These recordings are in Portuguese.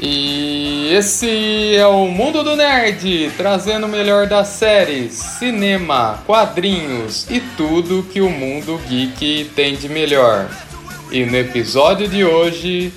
E esse é o Mundo do Nerd, trazendo o melhor das séries, cinema, quadrinhos e tudo que o mundo geek tem de melhor. E no episódio de hoje,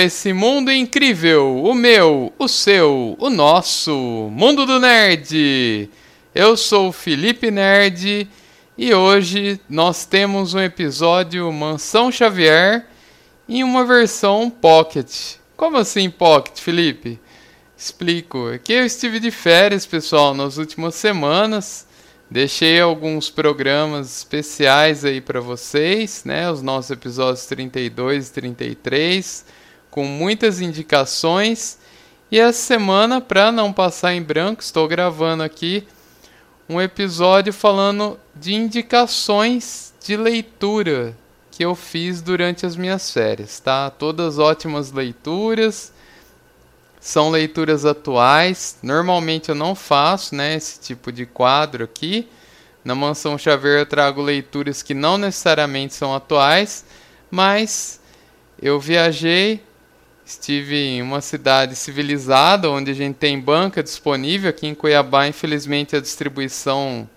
Esse mundo incrível, o meu, o seu, o nosso, mundo do nerd. Eu sou o Felipe Nerd e hoje nós temos um episódio Mansão Xavier em uma versão Pocket. Como assim Pocket, Felipe? Explico. Aqui eu estive de férias, pessoal, nas últimas semanas Deixei alguns programas especiais aí para vocês, né? Os nossos episódios 32 e 33, com muitas indicações. E essa semana, para não passar em branco, estou gravando aqui um episódio falando de indicações de leitura que eu fiz durante as minhas férias, tá? Todas ótimas leituras são leituras atuais. Normalmente eu não faço né, esse tipo de quadro aqui. Na Mansão Xavier eu trago leituras que não necessariamente são atuais, mas eu viajei, estive em uma cidade civilizada onde a gente tem banca disponível. Aqui em Cuiabá, infelizmente, a distribuição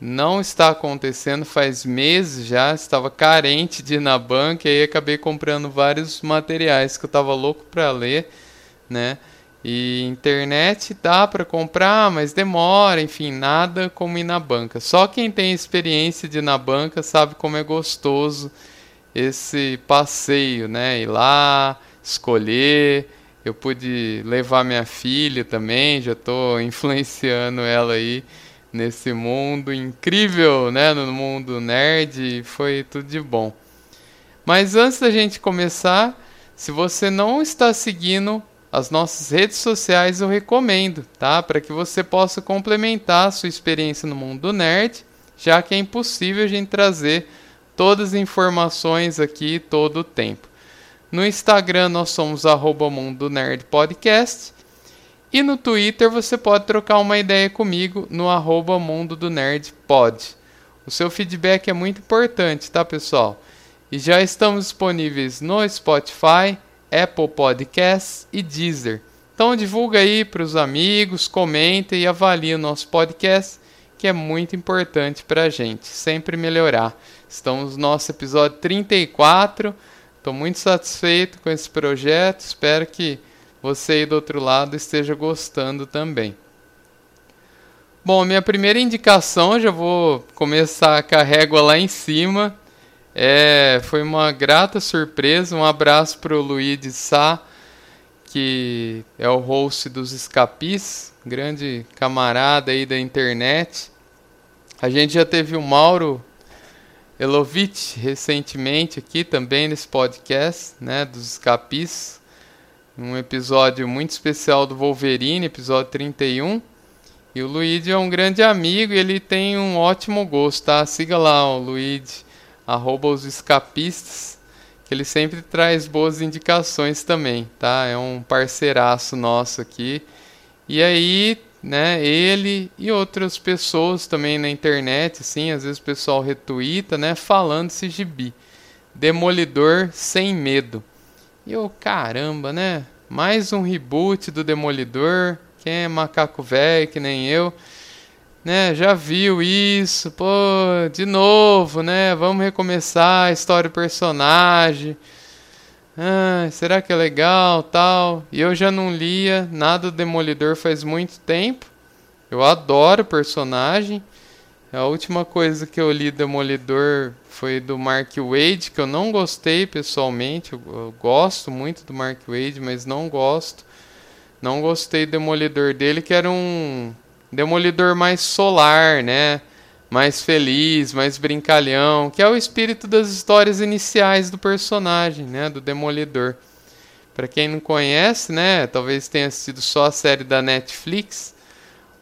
não está acontecendo faz meses já. Estava carente de ir na banca e aí acabei comprando vários materiais que eu estava louco para ler né? E internet dá para comprar, mas demora, enfim, nada como ir na banca. Só quem tem experiência de ir na banca sabe como é gostoso esse passeio, né? Ir lá, escolher. Eu pude levar minha filha também, já estou influenciando ela aí nesse mundo incrível, né? No mundo nerd, foi tudo de bom. Mas antes da gente começar, se você não está seguindo as nossas redes sociais eu recomendo, tá? Para que você possa complementar a sua experiência no mundo do nerd, já que é impossível a gente trazer todas as informações aqui todo o tempo. No Instagram nós somos arroba Mundo Nerd Podcast. E no Twitter você pode trocar uma ideia comigo no arroba Mundo do Nerd Pod. O seu feedback é muito importante, tá pessoal? E já estamos disponíveis no Spotify, Apple Podcasts e Deezer. Então divulga aí para os amigos, comenta e avalie o nosso podcast, que é muito importante para a gente, sempre melhorar. Estamos no nosso episódio 34, estou muito satisfeito com esse projeto, espero que você aí do outro lado esteja gostando também. Bom, minha primeira indicação, já vou começar com a régua lá em cima, é, foi uma grata surpresa. Um abraço para o Luiz Sá, que é o host dos Escapis, grande camarada aí da internet. A gente já teve o Mauro Elovitch recentemente aqui também nesse podcast, né, dos Escapis. Um episódio muito especial do Wolverine, episódio 31. E o Luigi é um grande amigo e ele tem um ótimo gosto, tá? Siga lá o Luigi arroba os escapistas, que ele sempre traz boas indicações também, tá? É um parceiraço nosso aqui. E aí, né, ele e outras pessoas também na internet, assim, às vezes o pessoal retuita, né, falando esse gibi. Demolidor sem medo. E eu, caramba, né? Mais um reboot do Demolidor. Quem é macaco velho que nem eu? né, já viu isso, pô, de novo, né? Vamos recomeçar a história do personagem. Ah, será que é legal, tal? E eu já não lia nada do Demolidor faz muito tempo. Eu adoro o personagem. A última coisa que eu li Demolidor foi do Mark Wade, que eu não gostei pessoalmente. Eu, eu gosto muito do Mark Wade, mas não gosto. Não gostei do Demolidor dele, que era um Demolidor mais solar, né? Mais feliz, mais brincalhão, que é o espírito das histórias iniciais do personagem, né? Do Demolidor. Para quem não conhece, né? Talvez tenha sido só a série da Netflix.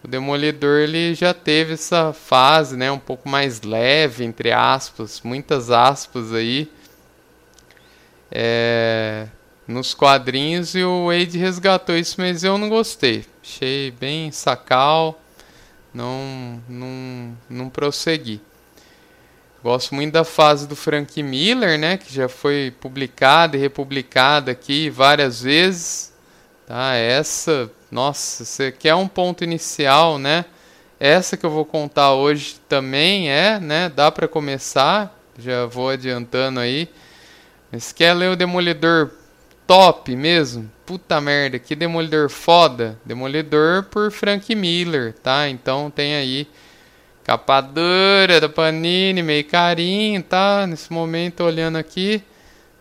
O Demolidor ele já teve essa fase, né? Um pouco mais leve, entre aspas, muitas aspas aí. É, nos quadrinhos e o Wade resgatou isso, mas eu não gostei. Achei bem sacal, não, não, não prossegui. Gosto muito da fase do Frank Miller, né, que já foi publicada e republicada aqui várias vezes. Tá? Essa, nossa, você quer um ponto inicial, né? Essa que eu vou contar hoje também é, né? Dá para começar, já vou adiantando aí. Mas quer ler o Demolidor top mesmo. Puta merda, que demolidor foda. Demolidor por Frank Miller, tá? Então tem aí capa dura da Panini, meio carinho, tá? Nesse momento olhando aqui,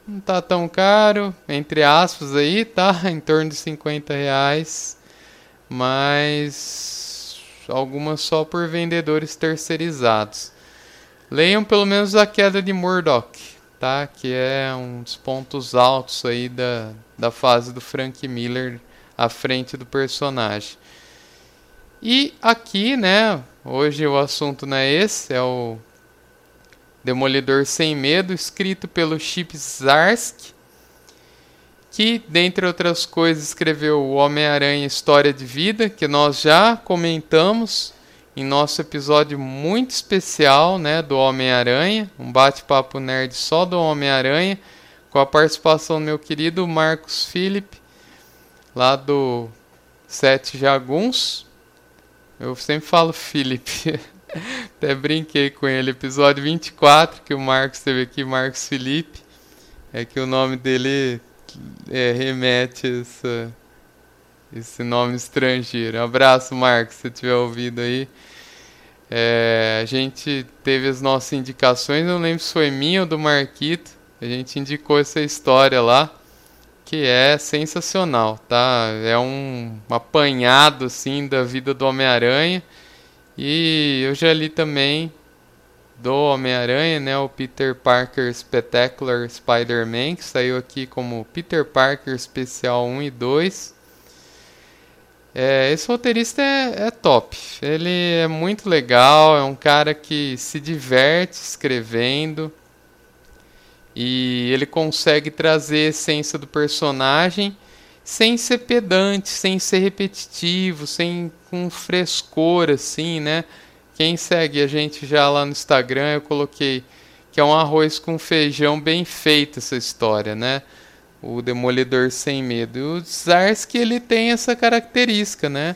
não tá tão caro, entre aspas aí, tá? Em torno de 50 reais. Mas algumas só por vendedores terceirizados. Leiam pelo menos a queda de Murdoch tá? Que é um dos pontos altos aí da, da fase do Frank Miller à frente do personagem. E aqui, né, hoje o assunto não é esse, é o Demolidor Sem Medo, escrito pelo Chip Zdarsky, que, dentre outras coisas, escreveu o Homem-Aranha História de Vida, que nós já comentamos em nosso episódio muito especial né, do Homem-Aranha, um bate-papo nerd só do Homem-Aranha, com a participação do meu querido Marcos Felipe, lá do Sete Jaguns. Eu sempre falo Felipe, até brinquei com ele. Episódio 24, que o Marcos teve aqui, Marcos Felipe, é que o nome dele é, remete a essa esse nome estrangeiro. Um abraço, Marcos, se tiver ouvido aí. É, a gente teve as nossas indicações, não lembro se foi minha ou do Marquito. A gente indicou essa história lá, que é sensacional, tá? É um apanhado assim da vida do Homem-Aranha. E eu já li também do Homem-Aranha, né, o Peter Parker Spectacular Spider-Man, que saiu aqui como Peter Parker Especial 1 e 2. É, esse roteirista é, é, top. Ele é muito legal, é um cara que se diverte escrevendo e ele consegue trazer a essência do personagem sem ser pedante, sem ser repetitivo, sem com frescor assim, né? Quem segue a gente já lá no Instagram, eu coloquei que é um arroz com feijão bem feito essa história, né? O Demolidor Sem Medo. E o Zarsky ele tem essa característica, né?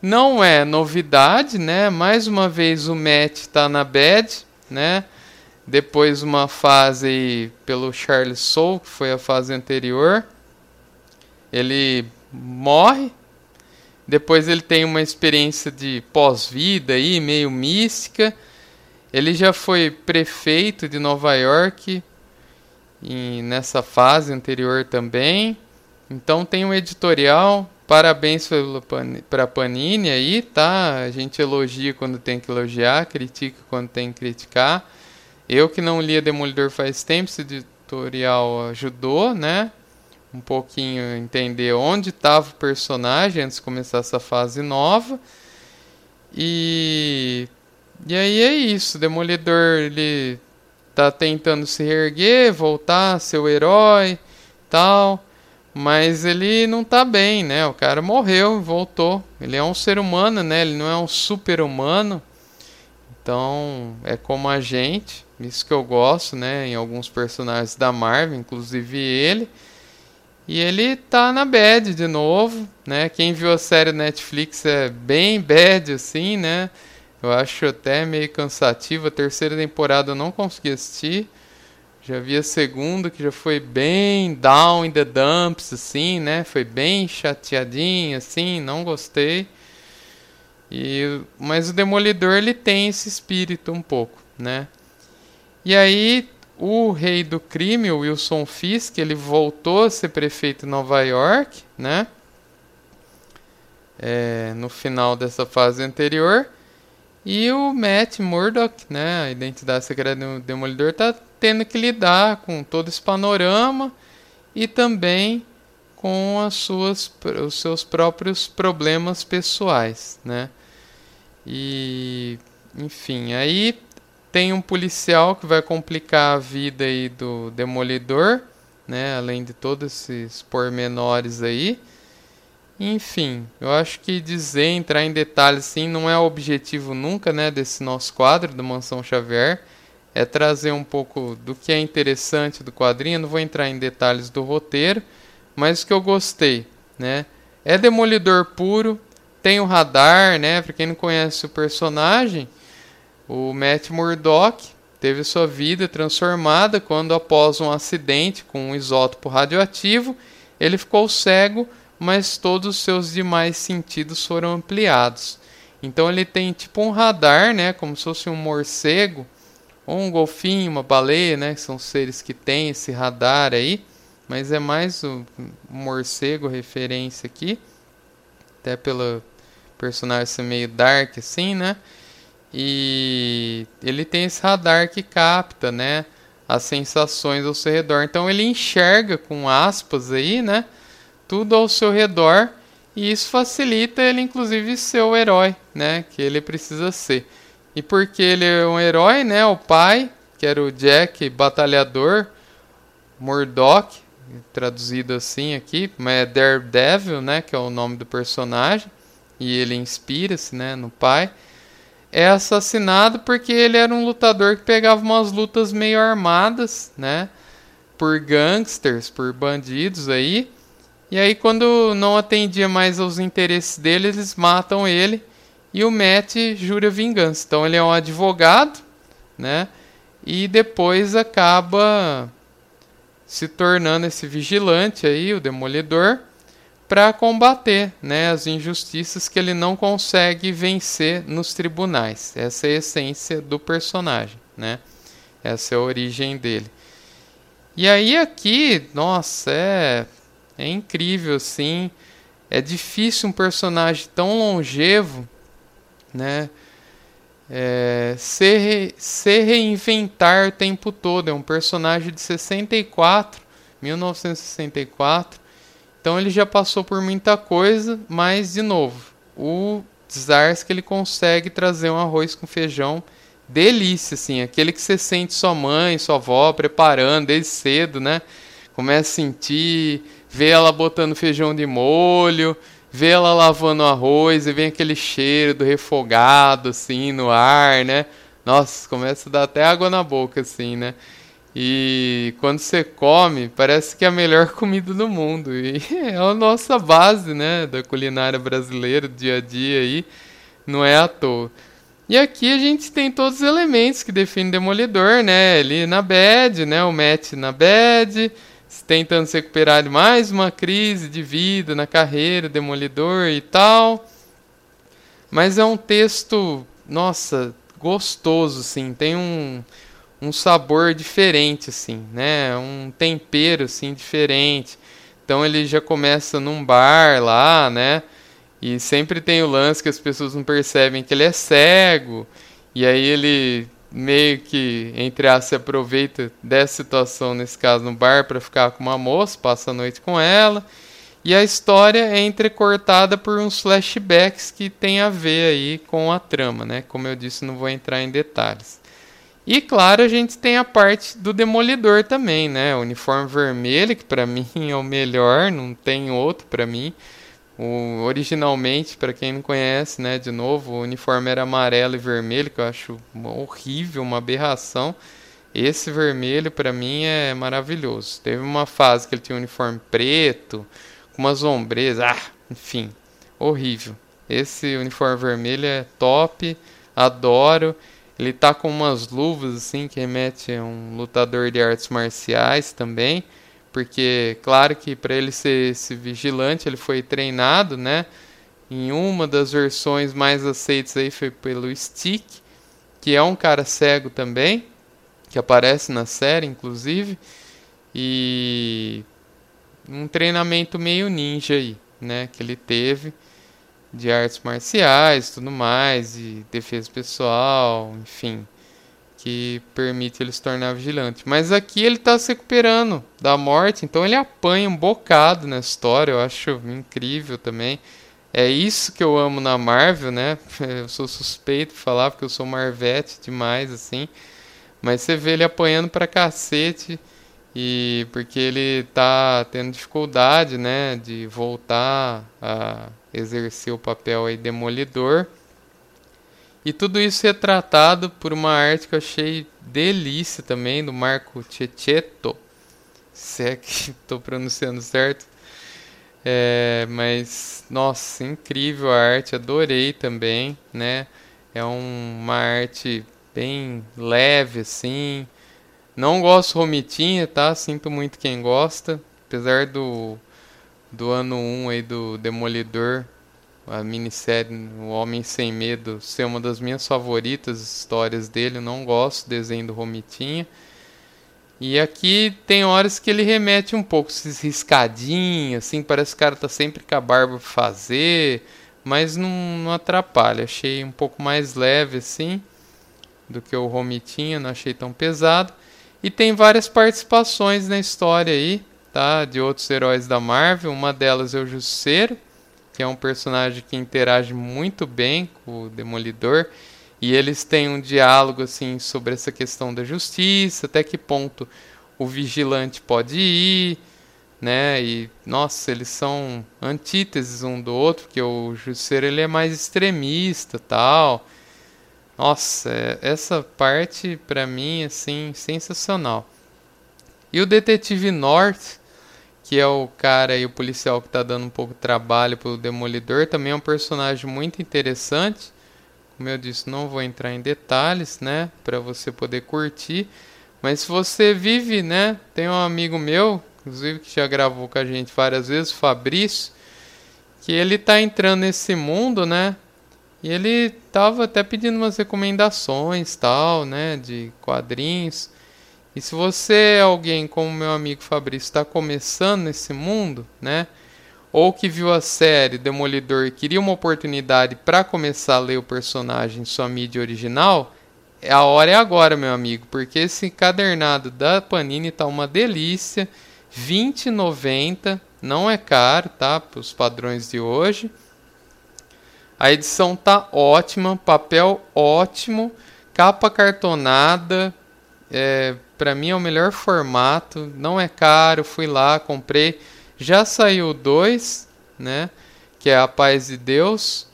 Não é novidade, né? Mais uma vez o Matt está na bad, né? Depois uma fase pelo Charles Soule, que foi a fase anterior. Ele morre. Depois ele tem uma experiência de pós-vida aí, meio mística. Ele já foi prefeito de Nova York e nessa fase anterior também. Então tem um editorial. Parabéns para Panini aí, tá? A gente elogia quando tem que elogiar, critica quando tem que criticar. Eu que não lia Demolidor faz tempo, esse editorial ajudou, né? Um pouquinho entender onde estava o personagem antes de começar essa fase nova. E e aí é isso, Demolidor ele tá tentando se reerguer, voltar, ser o herói, tal, mas ele não tá bem, né? O cara morreu, voltou. Ele é um ser humano, né? Ele não é um super humano. Então, é como a gente, isso que eu gosto, né, em alguns personagens da Marvel, inclusive ele. E ele tá na bad de novo, né? Quem viu a série Netflix é bem bad assim, né? Eu acho até meio cansativo. A terceira temporada eu não consegui assistir. Já vi a segunda, que já foi bem down in the dumps, assim, né? Foi bem chateadinho, assim, não gostei. E, mas o Demolidor, ele tem esse espírito um pouco, né? E aí, o rei do crime, o Wilson Fisk, ele voltou a ser prefeito de Nova York, né? É, no final dessa fase anterior. E o Matt Murdock, né, a identidade secreta do Demolidor, está tendo que lidar com todo esse panorama e também com as suas, os seus próprios problemas pessoais, né? E, enfim, aí tem um policial que vai complicar a vida aí do Demolidor, né? Além de todos esses pormenores aí. Enfim, eu acho que dizer, entrar em detalhes sim, não é o objetivo nunca, né, desse nosso quadro do Mansão Xavier. É trazer um pouco do que é interessante do quadrinho. não vou entrar em detalhes do roteiro, mas o que eu gostei, né? É demolidor puro, tem o radar, né? Para quem não conhece o personagem, o Matt Murdock teve sua vida transformada quando após um acidente com um isótopo radioativo, ele ficou cego mas todos os seus demais sentidos foram ampliados. Então ele tem tipo um radar, né, como se fosse um morcego, ou um golfinho, uma baleia, né, que são seres que têm esse radar aí, mas é mais o morcego referência aqui, até pelo personagem ser meio dark assim, né? E ele tem esse radar que capta, né, as sensações ao seu redor. Então ele enxerga com aspas aí, né? Tudo ao seu redor e isso facilita ele inclusive ser o herói, né, que ele precisa ser. E porque ele é um herói, né, o pai, que era o Jack batalhador, Murdoch, traduzido assim aqui, mas é Daredevil, né, que é o nome do personagem, e ele inspira-se, né, no pai. É assassinado porque ele era um lutador que pegava umas lutas meio armadas, né, por gangsters, por bandidos aí, e aí, quando não atendia mais aos interesses dele, eles matam ele e o Matt jura vingança. Então, ele é um advogado, né? E depois acaba se tornando esse vigilante aí, o demolidor, para combater né, as injustiças que ele não consegue vencer nos tribunais. Essa é a essência do personagem, né? Essa é a origem dele. E aí aqui, nossa, é é incrível, sim. É difícil um personagem tão longevo, né? É, se, re, se reinventar o tempo todo. É um personagem de 64, 1964. Então ele já passou por muita coisa, mas de novo, o que ele consegue trazer um arroz com feijão delícia, assim, aquele que você sente sua mãe, sua avó preparando desde cedo, né? Começa a sentir vê ela botando feijão de molho, vê ela lavando arroz e vem aquele cheiro do refogado assim no ar, né? Nossa, começa a dar até água na boca assim, né? E quando você come, parece que é a melhor comida do mundo. E é a nossa base, né, da culinária brasileira, do dia a dia aí, não é à toa. E aqui a gente tem todos os elementos que definem Demolidor, né? Ele na bad, né? O Matt na bad, tentando se recuperar de mais uma crise de vida na carreira, demolidor e tal. Mas é um texto, nossa, gostoso, assim, tem um, um sabor diferente, assim, né? Um tempero, assim, diferente. Então ele já começa num bar lá, né? E sempre tem o lance que as pessoas não percebem que ele é cego. E aí ele meio que, entre aspas, se aproveita dessa situação, nesse caso no bar, para ficar com uma moça, passa a noite com ela. E a história é entrecortada por uns flashbacks que tem a ver aí com a trama, né? Como eu disse, não vou entrar em detalhes. E claro, a gente tem a parte do Demolidor também, né? O uniforme vermelho, que para mim é o melhor, não tem outro para mim. O, originalmente, para quem não conhece, né, de novo, o uniforme era amarelo e vermelho, que eu acho horrível, uma aberração. Esse vermelho para mim é maravilhoso. Teve uma fase que ele tinha um uniforme preto, com umas ombreiras, ah, enfim, horrível. Esse uniforme vermelho é top. adoro. Ele tá com umas luvas assim que remete a um lutador de artes marciais também, porque claro que para ele ser esse vigilante ele foi treinado, né? Em uma das versões mais aceitas aí foi pelo Stick, que é um cara cego também, que aparece na série inclusive, e um treinamento meio ninja aí, né, que ele teve de artes marciais, tudo mais, de defesa pessoal, enfim, que permite ele se tornar vigilante. Mas aqui ele está se recuperando da morte, então ele apanha um bocado na história, eu acho incrível também. É isso que eu amo na Marvel, né? Eu sou suspeito de falar porque eu sou Marvete demais, assim. Mas você vê ele apanhando pra cacete e porque ele tá tendo dificuldade, né, de voltar a exercer o papel aí demolidor. E tudo isso é tratado por uma arte que eu achei delícia também, do Marco Cecchetto. Se é que estou pronunciando certo. É, mas, nossa, incrível a arte, adorei também, né? É um, uma arte bem leve, assim. Não gosto Romitinha, tá? Sinto muito quem gosta. Apesar do do ano 1 aí do Demolidor, a minissérie O Homem Sem Medo ser uma das minhas favoritas histórias dele, não gosto do desenho do Romitinha. E aqui tem horas que ele remete um pouco, esses riscadinhos, assim, parece que o cara tá sempre com a barba pra fazer, mas não, não atrapalha. Achei um pouco mais leve, assim, do que o Romitinha, não achei tão pesado. E tem várias participações na história aí, tá? De outros heróis da Marvel. Uma delas é o Justiceiro, que é um personagem que interage muito bem com o Demolidor. E eles têm um diálogo assim sobre essa questão da justiça, até que ponto o vigilante pode ir, né? E nossa, eles são antíteses um do outro, porque o justiceiro ele é mais extremista, tal. Nossa, é, essa parte para mim assim sensacional. E o detetive North, que é o cara e o policial que está dando um pouco de trabalho pro Demolidor, também é um personagem muito interessante. Como eu disse, não vou entrar em detalhes, né, para você poder curtir. Mas se você vive, né, tem um amigo meu, inclusive que já gravou com a gente várias vezes, Fabrício, que ele está entrando nesse mundo, né, e ele tava até pedindo umas recomendações, tal, né, de quadrinhos. E se você é alguém como meu amigo Fabrício está começando nesse mundo, né, ou que viu a série Demolidor e queria uma oportunidade para começar a ler o personagem em sua mídia original, a hora é agora, meu amigo, porque esse encadernado da Panini tá uma delícia, 20,90, não é caro, tá, para os padrões de hoje. A edição tá ótima, papel ótimo, capa cartonada. É, para mim é o melhor formato, não é caro, fui lá, comprei. Já saiu dois, né? Que é a Paz de Deus.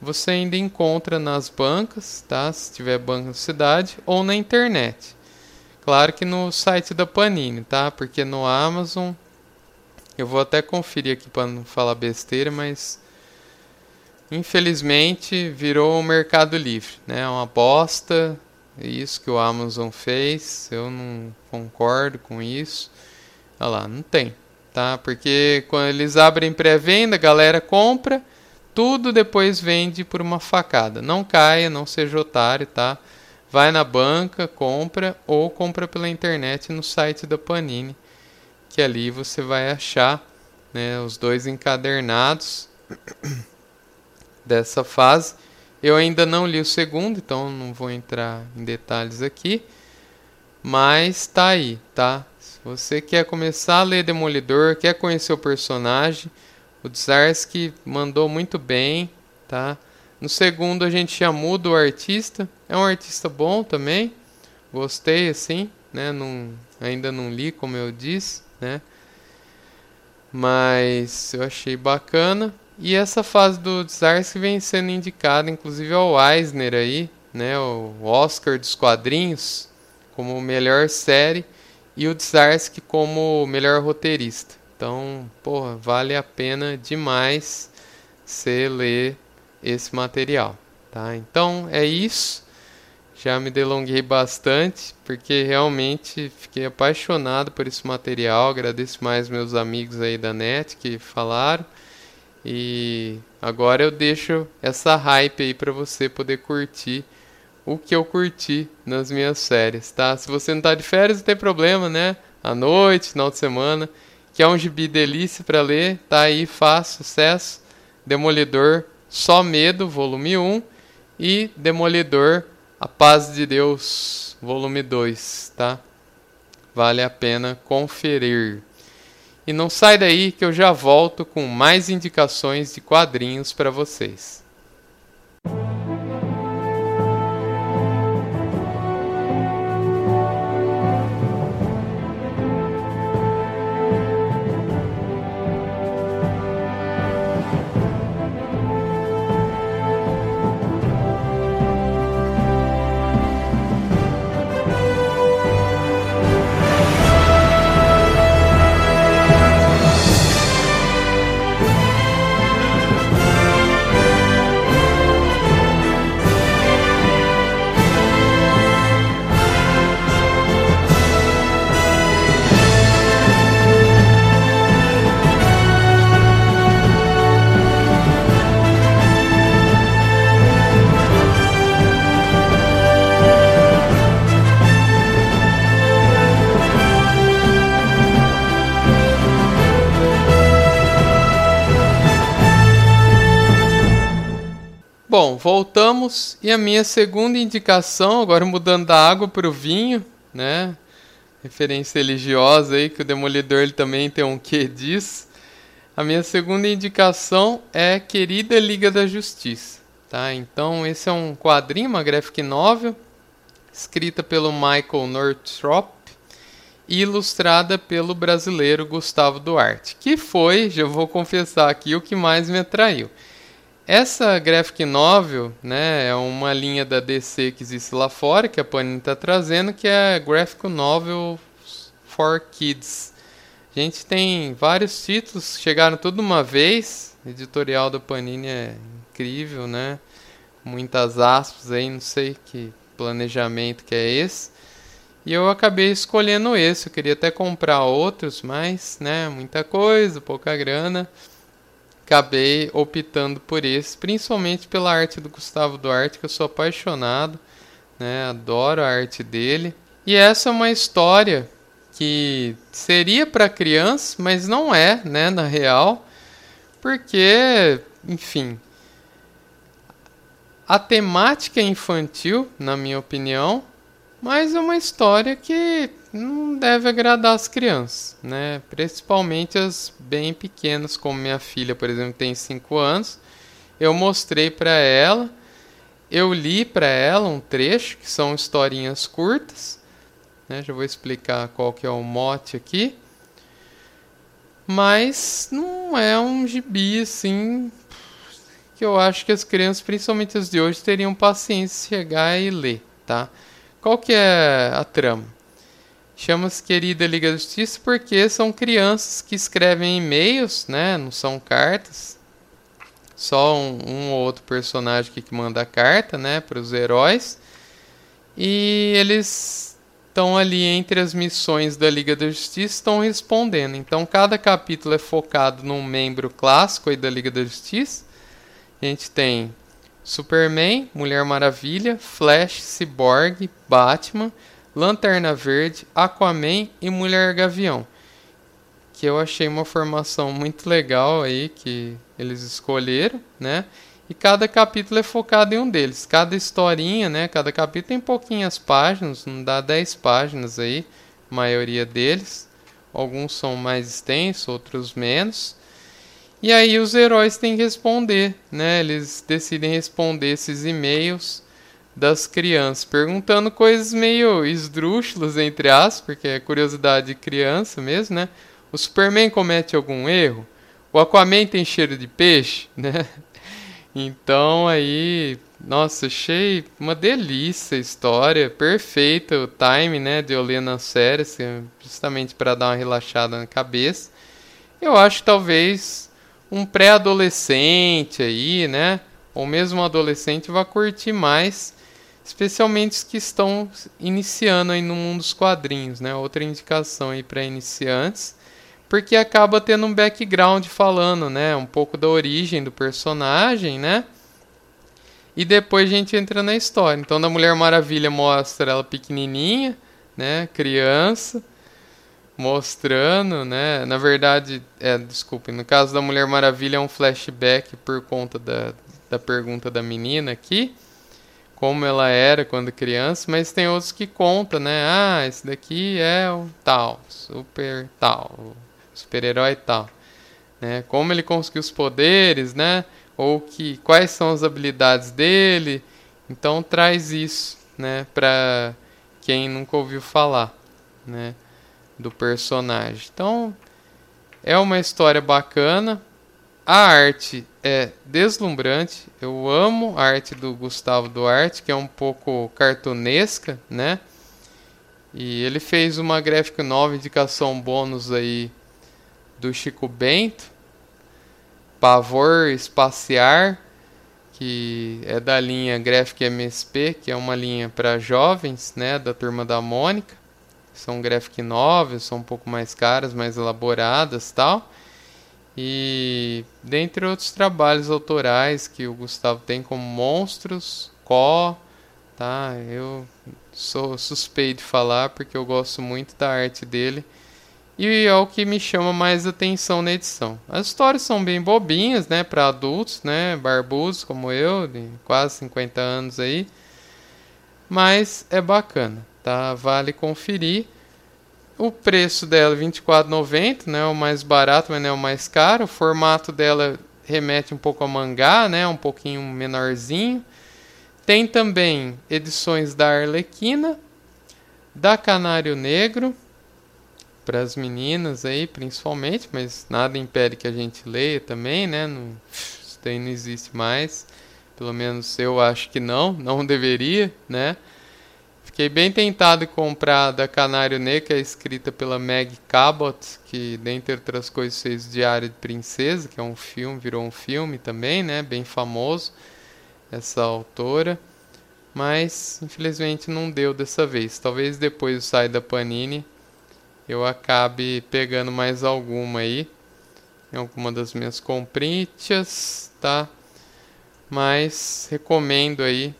Você ainda encontra nas bancas, tá? Se tiver banca na cidade ou na internet. Claro que no site da Panini, tá? Porque no Amazon eu vou até conferir aqui para não falar besteira, mas infelizmente virou o Mercado Livre, né? É uma bosta, isso que o Amazon fez, eu não concordo com isso. Olha lá, não tem, tá? Porque quando eles abrem pré-venda, a galera compra, tudo depois vende por uma facada. Não caia, não seja otário, tá? Vai na banca, compra ou compra pela internet no site da Panini, que ali você vai achar né, os dois encadernados dessa fase. Eu ainda não li o segundo, então não vou entrar em detalhes aqui. Mas tá aí, tá? Se você quer começar a ler Demolidor, quer conhecer o personagem, o Zarsky mandou muito bem, tá? No segundo a gente já muda o artista. É um artista bom também. Gostei assim, né? Não, ainda não li, como eu disse, né? Mas eu achei bacana. E essa fase do Zarsky vem sendo indicada, inclusive ao Eisner aí, né, o Oscar dos quadrinhos, como melhor série e o Zarsky como melhor roteirista. Então, porra, vale a pena demais você ler esse material, tá? Então é isso. Já me delonguei bastante, porque realmente fiquei apaixonado por esse material. Agradeço mais meus amigos aí da net que falaram. E agora eu deixo essa hype aí para você poder curtir o que eu curti nas minhas séries, tá? Se você não tá de férias, não tem problema, né? À noite, final de semana, que é um gibi delícia para ler, tá aí, fácil sucesso. Demolidor, Só Medo, volume 1 e Demolidor, A Paz de Deus, volume 2, tá? Vale a pena conferir. E não sai daí que eu já volto com mais indicações de quadrinhos para vocês. Voltamos e a minha segunda indicação, agora mudando da água para o vinho, né? Referência religiosa aí que o Demolidor ele também tem um quê disso. A minha segunda indicação é Querida Liga da Justiça, tá? Então esse é um quadrinho, uma graphic novel, escrita pelo Michael Northrop e ilustrada pelo brasileiro Gustavo Duarte, que foi, já vou confessar aqui, o que mais me atraiu. Essa graphic novel, né, é uma linha da DC que existe lá fora, que a Panini está trazendo, que é graphic novel for kids. A gente tem vários títulos, chegaram tudo uma vez. Editorial da Panini é incrível, né? Muitas aspas aí, não sei que planejamento que é esse. E eu acabei escolhendo esse. Eu queria até comprar outros, mas, né, muita coisa, pouca grana acabei optando por esse, principalmente pela arte do Gustavo Duarte, que eu sou apaixonado, né? Adoro a arte dele. E essa é uma história que seria para criança, mas não é, né, na real, porque, enfim, a temática é infantil, na minha opinião, mas é uma história que não deve agradar as crianças, né? Principalmente as bem pequenas, como minha filha, por exemplo, tem 5 anos. Eu mostrei para ela, eu li para ela um trecho, que são historinhas curtas, né? Já vou explicar qual que é o mote aqui. Mas não é um gibi assim que eu acho que as crianças, principalmente as de hoje, teriam paciência de chegar e ler, tá? Qual que é a trama? Chama-se Querida Liga da Justiça porque são crianças que escrevem e-mails, né? Não são cartas. Só um, um ou outro personagem que manda a carta, né? Para os heróis. E eles estão ali entre as missões da Liga da Justiça estão respondendo. Então cada capítulo é focado num membro clássico aí da Liga da Justiça. A gente tem Superman, Mulher Maravilha, Flash, Cyborg, Batman Lanterna Verde, Aquaman e Mulher Gavião. Que eu achei uma formação muito legal aí que eles escolheram, né? E cada capítulo é focado em um deles. Cada historinha, né? Cada capítulo tem pouquinhas páginas, não dá 10 páginas aí, a maioria deles. Alguns são mais extensos, outros menos. E aí os heróis têm que responder, né? Eles decidem responder esses e-mails das crianças, perguntando coisas meio esdrúxulas, entre aspas, porque é curiosidade de criança mesmo, né? O Superman comete algum erro? O Aquaman tem cheiro de peixe, né? Então aí, nossa, achei uma delícia a história, perfeita o time, né, de eu ler na série, assim, justamente para dar uma relaxada na cabeça. Eu acho talvez um pré-adolescente aí, né, ou mesmo um adolescente vai curtir mais, especialmente os que estão iniciando aí no mundo dos quadrinhos, né? Outra indicação aí para iniciantes, porque acaba tendo um background falando, né, um pouco da origem do personagem, né? E depois a gente entra na história. Então, da Mulher Maravilha mostra ela pequenininha, né, criança, mostrando, né? Na verdade, é, desculpe, no caso da Mulher Maravilha é um flashback por conta da, da pergunta da menina aqui, como ela era quando criança, mas tem outros que contam, né? Ah, esse daqui é o tal, super tal, super-herói tal, né? Como ele conseguiu os poderes, né? Ou que quais são as habilidades dele? Então traz isso, né, para quem nunca ouviu falar, né, do personagem. Então é uma história bacana, a arte é deslumbrante. Eu amo a arte do Gustavo Duarte, que é um pouco cartunesca, né? E ele fez uma gráfica nova, indicação bônus aí do Chico Bento, Pavor Espaciar, que é da linha Graphic MSP, que é uma linha para jovens, né, da turma da Mônica. São graphic novels, são um pouco mais caras, mais elaboradas, tal. E dentre outros trabalhos autorais que o Gustavo tem como Monstros, Có, tá? Eu sou suspeito de falar porque eu gosto muito da arte dele e é o que me chama mais atenção na edição. As histórias são bem bobinhas, né, para adultos, né, barbudos como eu, de quase 50 anos aí. Mas é bacana, tá? Vale conferir. O preço dela é R$ 24,90, né? O mais barato, mas não é o mais caro. O formato dela remete um pouco a mangá, né? Um pouquinho menorzinho. Tem também edições da Arlequina, da Canário Negro, para as meninas aí principalmente, mas nada impede que a gente leia também, né? Não, isso daí não existe mais. Pelo menos eu acho que não, não deveria, né? Fiquei bem tentado em comprar da Canário Negro, que é escrita pela Meg Cabot, que dentre outras coisas fez Diário de Princesa, que é um filme, virou um filme também, né? Bem famoso, essa autora. Mas infelizmente não deu dessa vez. Talvez depois saia da Panini eu acabe pegando mais alguma aí. Em alguma das minhas comprinhas, tá? Mas recomendo aí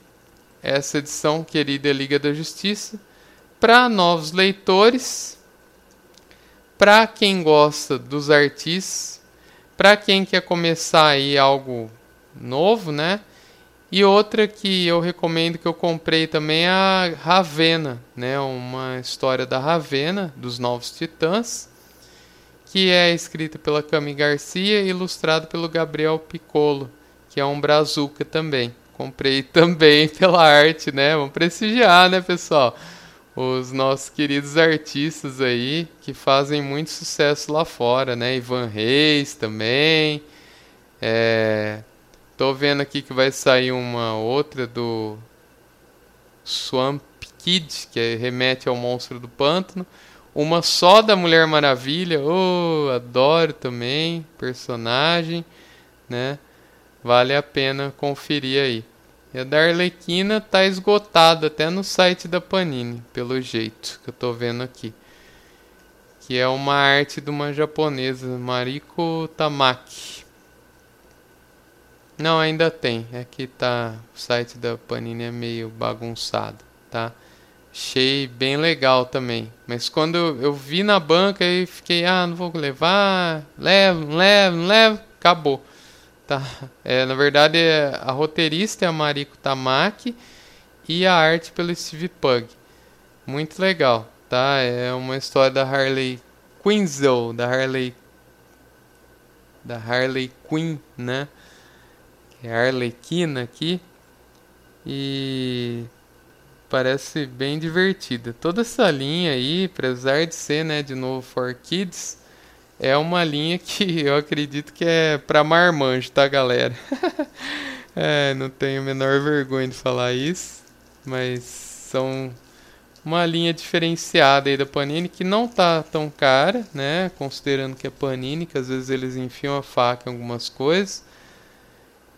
essa edição querida Liga da Justiça para novos leitores, para quem gosta dos artistas, para quem quer começar aí algo novo, né? E outra que eu recomendo que eu comprei também é a Ravena, né? Uma história da Ravena, dos Novos Titãs, que é escrita pela Cami Garcia e ilustrado pelo Gabriel Piccolo, que é um brazuca também comprei também pela arte, né? Vamos prestigiar, né, pessoal? Os nossos queridos artistas aí que fazem muito sucesso lá fora, né? Ivan Reis também. É... Tô vendo aqui que vai sair uma outra do Swamp Kid, que remete ao monstro do pântano. Uma só da Mulher Maravilha, oh, adoro também, personagem, né? Vale a pena conferir aí. E a da Arlequina tá esgotada até no site da Panini, pelo jeito que eu tô vendo aqui. Que é uma arte de uma japonesa, Mariko Tamaki. Não, ainda tem. Aqui é tá. O site da Panini é meio bagunçado, tá? Achei bem legal também. Mas quando eu vi na banca e fiquei, ah, não vou levar, levo, levo, levo, acabou. Tá. É, na verdade, a roteirista é a Mariko Tamaki e a arte pelo Steve Pug. Muito legal, tá? É uma história da Harley Quinzel, da Harley da Harley Quinn, né? É a Arlequina aqui. E parece bem divertida. Toda essa linha aí, apesar de ser, né, de novo for kids, é uma linha que eu acredito que é para marmanjo, tá, galera? é, não tenho a menor vergonha de falar isso, mas são uma linha diferenciada aí da Panini que não tá tão cara, né? Considerando que é Panini, que às vezes eles enfiam a faca em algumas coisas.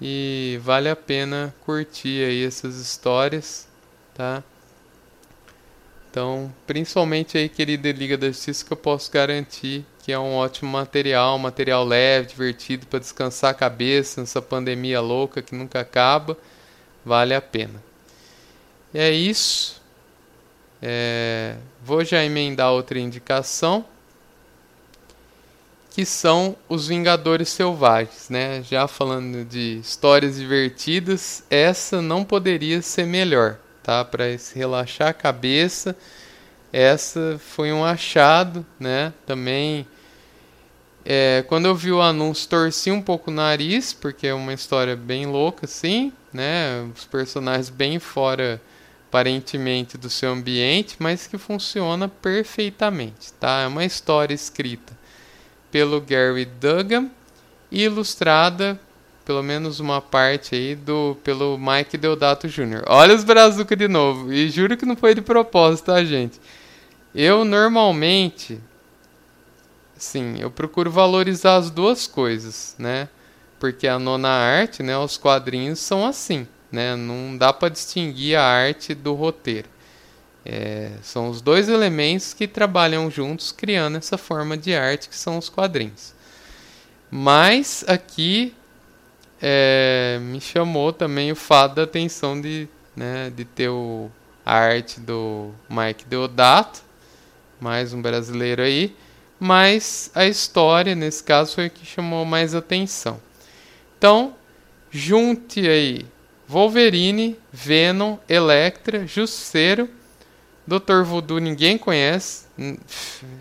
e vale a pena curtir aí essas histórias, tá? Então, principalmente aí, querida Liga da Justiça, que eu posso garantir que é um ótimo material, material leve, divertido para descansar a cabeça nessa pandemia louca que nunca acaba, vale a pena. E é isso. É, vou já emendar outra indicação, que são os Vingadores Selvagens, né? Já falando de histórias divertidas, essa não poderia ser melhor, tá? Para se relaxar a cabeça. Essa foi um achado, né? Também é, quando eu vi o anúncio, torci um pouco o nariz, porque é uma história bem louca, assim, né? Os personagens bem fora aparentemente do seu ambiente, mas que funciona perfeitamente, tá? É uma história escrita pelo Gary Duggan e ilustrada pelo menos uma parte aí do pelo Mike Deodato Jr. Olha os Brazuca de novo, e juro que não foi de propósito, tá, gente? Eu normalmente sim, eu procuro valorizar as duas coisas, né? Porque a nona arte, né, os quadrinhos são assim né? Não dá para distinguir a arte do roteiro. É, são os dois elementos que trabalham juntos criando essa forma de arte que são os quadrinhos. Mas aqui é, me chamou também o fato da atenção de, né, de ter o, a arte do Mike Deodato, mais um brasileiro aí, mas a história nesse caso foi o que chamou mais atenção. Então, junte aí Wolverine, Venom, Electra, Justiceiro, Dr. Voodoo ninguém conhece.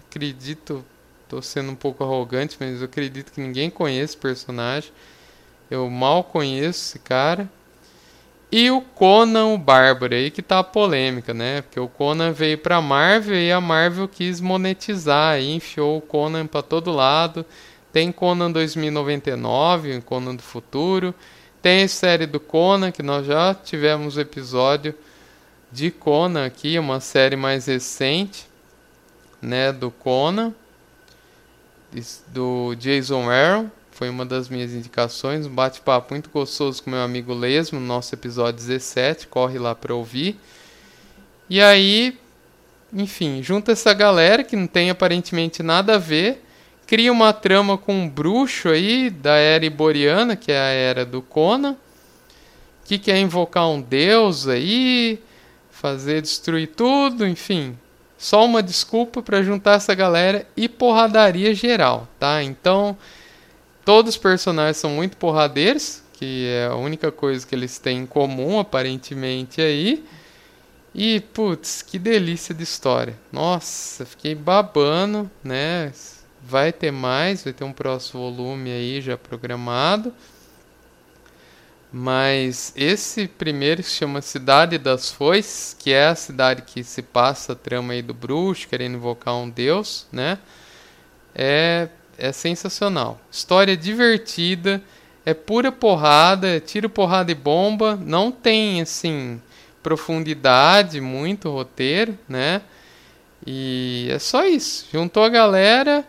Acredito, tô sendo um pouco arrogante, mas eu acredito que ninguém conhece o personagem. Eu mal conheço esse cara. E o Conan o Bárbaro aí que tá a polêmica, né? Porque o Conan veio pra Marvel e a Marvel quis monetizar aí, enfiou o Conan para todo lado. Tem Conan 2099, Conan do futuro. Tem a série do Conan, que nós já tivemos episódio de Conan aqui, uma série mais recente, né, do Conan, do Jason Aaron, foi uma das minhas indicações, um bate-papo muito gostoso com meu amigo Lesmo, no nosso episódio 17, corre lá para ouvir. E aí, enfim, junta essa galera que não tem aparentemente nada a ver cria uma trama com um bruxo aí da era iboriana, que é a era do Conan, que quer invocar um deus aí, fazer destruir tudo, enfim. Só uma desculpa para juntar essa galera e porradaria geral, tá? Então, todos os personagens são muito porradeiros, que é a única coisa que eles têm em comum aparentemente aí. E putz, que delícia de história. Nossa, fiquei babando, né? Vai ter mais, vai ter um próximo volume aí já programado. Mas esse primeiro se chama Cidade das Foices, que é a cidade que se passa a trama aí do bruxo, querendo invocar um deus, né? É, é sensacional. História divertida, é pura porrada, é tiro, porrada e bomba. Não tem, assim, profundidade, muito roteiro, né? E é só isso. Juntou a galera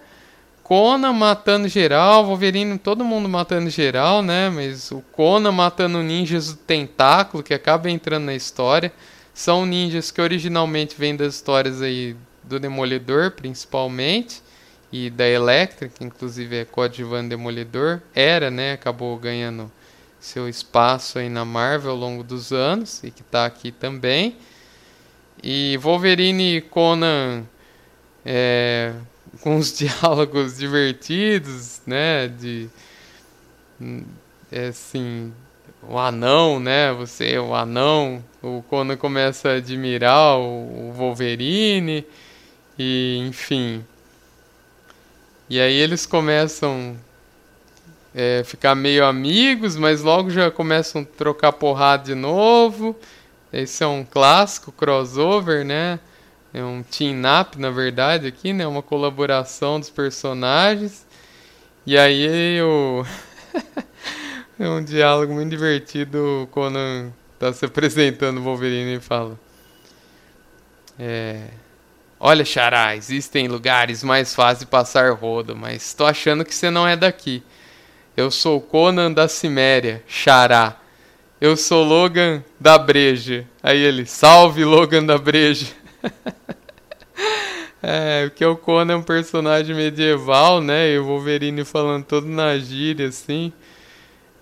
Conan matando geral, Wolverine, todo mundo matando geral, né? Mas o Conan matando ninjas do tentáculo, que acaba entrando na história. São ninjas que originalmente vêm das histórias aí do Demolidor, principalmente, e da Electra, que inclusive é coadjuvante Demolidor. Era, né? Acabou ganhando seu espaço aí na Marvel ao longo dos anos, e que está aqui também. E Wolverine e Conan. É, com os diálogos divertidos, né? De é assim, o anão, né? Você é o anão. O Conan começa a admirar o, Wolverine e enfim. E aí eles começam é, ficar meio amigos, mas logo já começam a trocar porrada de novo. Esse é um clássico crossover, né? É um team-up, na verdade, aqui, né? Uma colaboração dos personagens. E aí o... é um diálogo muito divertido quando tá se apresentando o Wolverine e fala... É... Olha, Xará, existem lugares mais fáceis de passar roda, mas tô achando que você não é daqui. Eu sou Conan da Ciméria, Xará. Eu sou Logan da Breja. Aí ele, salve Logan da Breja. é, porque o Conan é um personagem medieval, né? E o Wolverine falando todo na gíria, assim.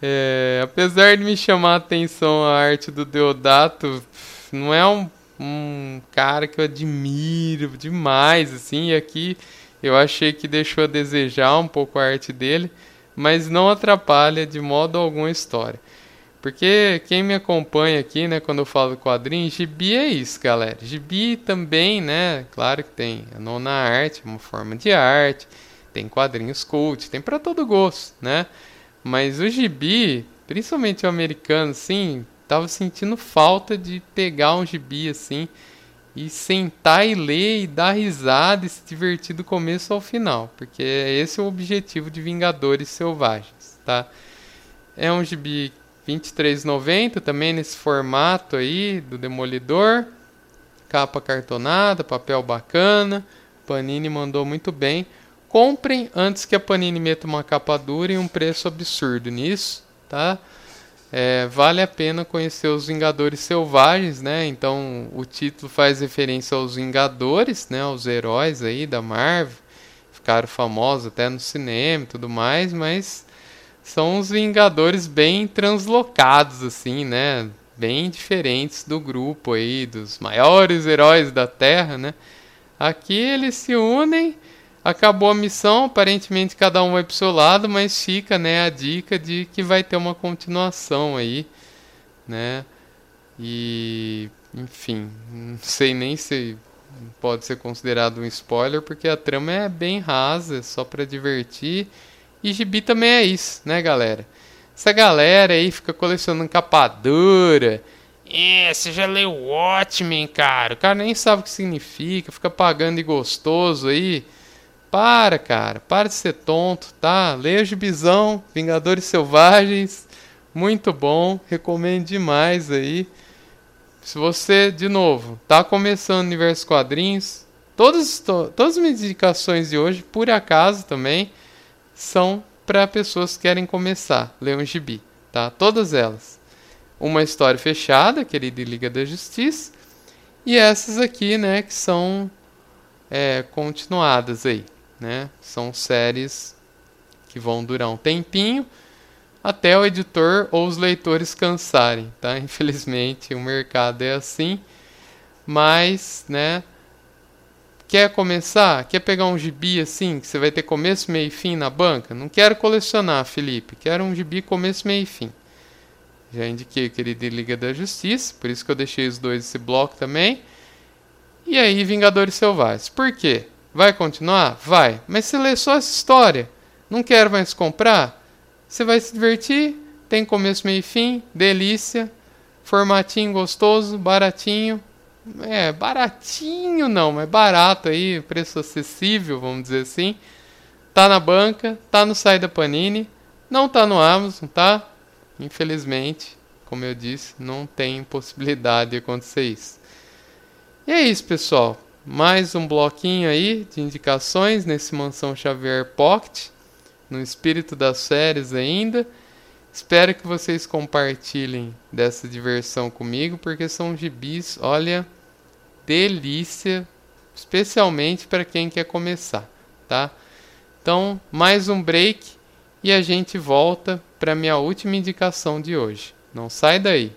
É, apesar de me chamar a atenção a arte do Deodato, não é um, um cara que eu admiro demais, assim. E aqui eu achei que deixou a desejar um pouco a arte dele, mas não atrapalha de modo algum a história. Porque quem me acompanha aqui, né, quando eu falo quadrinhos, gibi é isso, galera. Gibi também, né, claro que tem a nona arte, uma forma de arte, tem quadrinhos cult, tem para todo gosto, né? Mas o gibi, principalmente o americano, assim, tava sentindo falta de pegar um gibi assim e sentar e ler e dar risada e se divertir do começo ao final, porque esse é o objetivo de Vingadores Selvagens, tá? É um gibi 23,90 também nesse formato aí do Demolidor. Capa cartonada, papel bacana. Panini mandou muito bem. Comprem antes que a Panini meta uma capa dura e um preço absurdo nisso, tá? É, vale a pena conhecer os Vingadores Selvagens, né? Então o título faz referência aos Vingadores, né? Os heróis aí da Marvel, ficaram famosos até no cinema e tudo mais, mas são os Vingadores bem translocados, assim, né? Bem diferentes do grupo aí, dos maiores heróis da Terra, né? Aqui eles se unem, acabou a missão, aparentemente cada um vai pro seu lado, mas fica, né, a dica de que vai ter uma continuação aí, né? E, enfim, não sei nem se pode ser considerado um spoiler, porque a trama é bem rasa, só para divertir. E gibi também é isso, né, galera? Essa galera aí fica colecionando capa dura. É, você já leu Watchmen, cara. O cara nem sabe o que significa, fica pagando e gostoso aí. Para, cara, para de ser tonto, tá? Leia gibizão, Vingadores Selvagens. Muito bom, recomendo demais aí. Se você, de novo, tá começando o universo quadrinhos, todas, todas as minhas indicações de hoje, por acaso também, são para pessoas que querem começar, ler um gibi, tá? Todas elas. Uma história fechada, querida Liga da Justiça, e essas aqui, né, que são é, continuadas aí, né? São séries que vão durar um tempinho até o editor ou os leitores cansarem, tá? Infelizmente o mercado é assim, mas, né? Quer começar? Quer pegar um gibi assim, que você vai ter começo, meio e fim na banca? Não quero colecionar, Felipe. Quero um gibi começo, meio e fim. Já indiquei que ele de Liga da Justiça, por isso que eu deixei os dois esse bloco também. E aí, Vingadores Selvagens. Por quê? Vai continuar? Vai. Mas se ler só essa história, não quero mais comprar, você vai se divertir. Tem começo, meio e fim, delícia, formatinho gostoso, baratinho, é, baratinho não, mas barato aí, preço acessível, vamos dizer assim. Tá na banca, tá no site da Panini, não tá no Amazon, tá? Infelizmente, como eu disse, não tem possibilidade de acontecer isso. E é isso, pessoal. Mais um bloquinho aí de indicações nesse Mansão Xavier Pocket, no espírito das séries ainda. Espero que vocês compartilhem dessa diversão comigo, porque são gibis, olha, delícia, especialmente para quem quer começar, tá? Então, mais um break e a gente volta para minha última indicação de hoje. Não sai daí.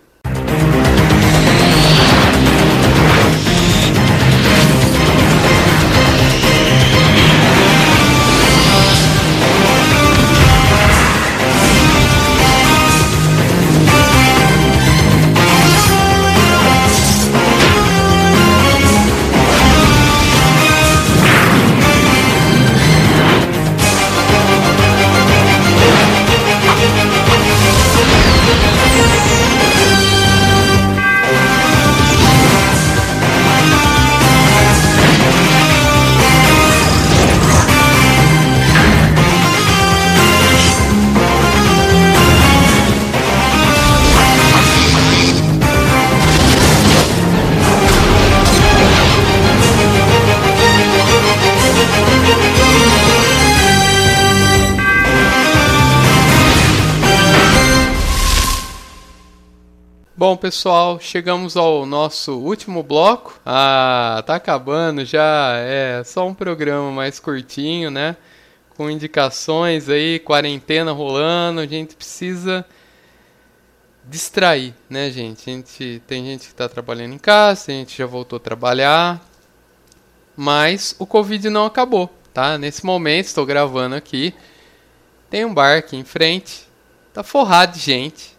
Bom, pessoal, chegamos ao nosso último bloco. Ah, tá acabando já. É só um programa mais curtinho, né? Com indicações aí, quarentena rolando. A gente precisa distrair, né, gente? A gente tem gente que está trabalhando em casa, a gente já voltou a trabalhar, mas o Covid não acabou, tá? Nesse momento, estou gravando aqui, tem um bar aqui em frente, tá forrado de gente